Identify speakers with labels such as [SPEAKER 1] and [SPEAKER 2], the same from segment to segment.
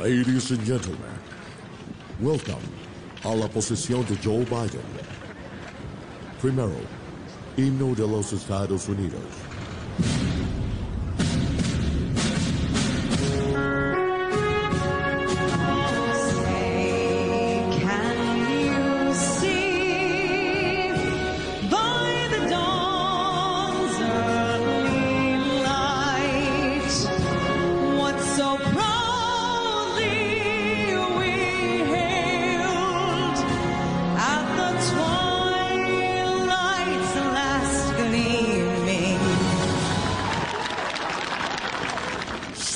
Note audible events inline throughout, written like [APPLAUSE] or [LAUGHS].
[SPEAKER 1] Ladies and gentlemen, welcome a la posesión de Joe Biden. Primero, himno de los Estados Unidos.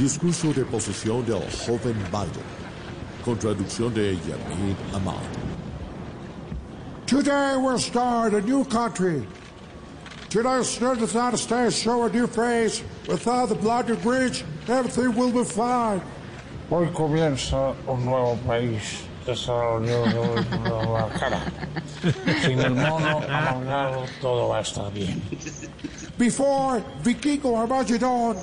[SPEAKER 1] discurso de posesión del joven Biden, con traducción de Yamin Ahmad.
[SPEAKER 2] Today we'll start a new country. Today, the United States show a new face. Without the bloody bridge, everything will be fine.
[SPEAKER 3] Hoy comienza un nuevo país desarrollado de la cara. Sin el mono amargado, todo va a estar bien.
[SPEAKER 2] Before Vikingo Armageddon,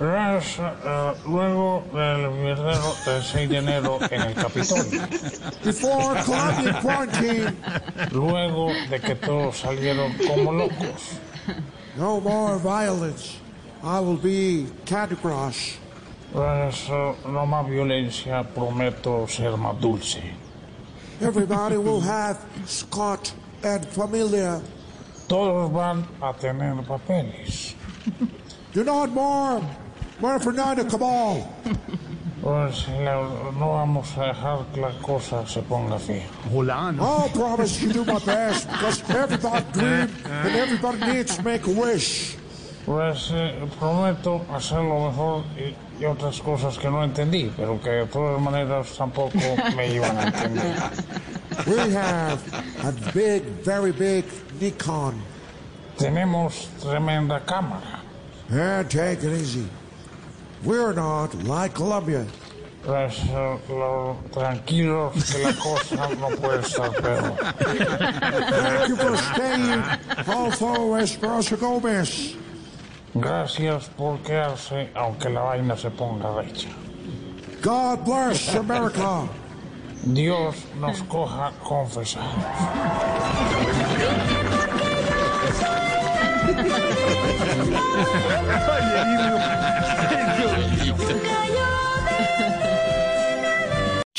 [SPEAKER 3] Verás, eh, luego del mierdero del 6 de enero en el Capitolio.
[SPEAKER 2] before Colombian quarantine,
[SPEAKER 3] Luego de que todos salieron como locos.
[SPEAKER 2] no more violence. I will be Crush.
[SPEAKER 3] Verás, eh, no más violencia, prometo ser más dulce.
[SPEAKER 2] Everybody will have Scott and Familia.
[SPEAKER 3] Todos van a tener papeles.
[SPEAKER 2] Do not more. More for Nina Cabal.
[SPEAKER 3] Pues la- no vamos a dejar que la cosa se ponga fea.
[SPEAKER 2] I'll promise you do my best because everybody [LAUGHS] dream and everybody needs to make a wish.
[SPEAKER 3] Pues eh, prometo hacer lo mejor y, y otras cosas que no entendí, pero que de todas maneras tampoco me iban a entender. [LAUGHS]
[SPEAKER 2] We have a big, very big Nikon.
[SPEAKER 3] Tenemos tremenda cámara.
[SPEAKER 2] Yeah, take it easy. We're not like Colombia.
[SPEAKER 3] Lo- tranquilos que la cosa no puede estar peor.
[SPEAKER 2] Thank you for staying. Also, Esperanza Gomez.
[SPEAKER 3] Gracias por quedarse, aunque la vaina se ponga recha.
[SPEAKER 2] God bless America.
[SPEAKER 3] Dios nos coja confesados.